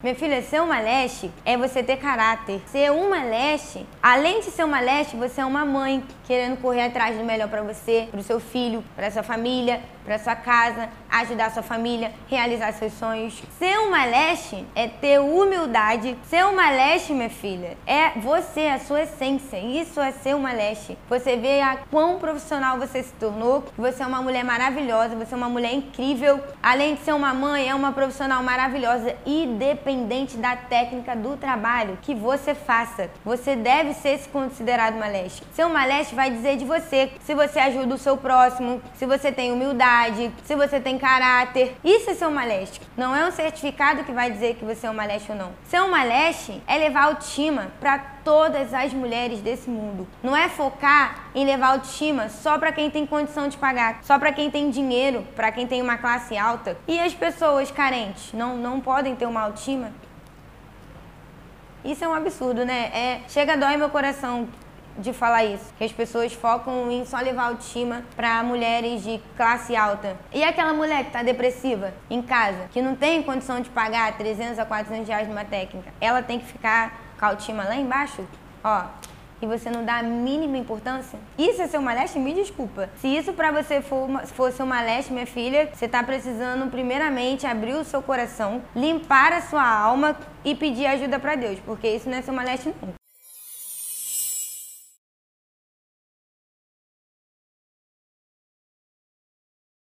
Minha filha, ser uma leste é você ter caráter. Ser uma leste, além de ser uma leste, você é uma mãe querendo correr atrás do melhor para você, para o seu filho, para sua família, para sua casa, ajudar sua família, realizar seus sonhos. Ser uma leste é ter humildade. Ser uma leste, minha filha, é você, a sua essência. Isso é ser uma leste. Você vê a quão profissional você se tornou. Você é uma mulher maravilhosa, você é uma mulher incrível. Além de ser uma mãe, é uma profissional maravilhosa dependente independente da técnica do trabalho que você faça. Você deve ser se considerado uma leste. Ser uma leste vai dizer de você se você ajuda o seu próximo, se você tem humildade, se você tem caráter. Isso é ser uma leste. Não é um certificado que vai dizer que você é uma leste ou não. Ser uma leste é levar autoestima para todas as mulheres desse mundo. Não é focar em levar autoestima só para quem tem condição de pagar, só para quem tem dinheiro, para quem tem uma classe alta. E as pessoas carentes não, não podem ter uma autoestima? Isso é um absurdo, né? É, chega dói meu coração de falar isso, que as pessoas focam em só levar autoestima para mulheres de classe alta. E aquela mulher que tá depressiva em casa, que não tem condição de pagar 300 a 400 reais numa técnica, ela tem que ficar com a autoestima lá embaixo, ó, e você não dá a mínima importância? Isso é ser uma leste? Me desculpa. Se isso para você for uma, fosse uma leste, minha filha, você tá precisando primeiramente abrir o seu coração, limpar a sua alma e pedir ajuda para Deus, porque isso não é ser uma leste não.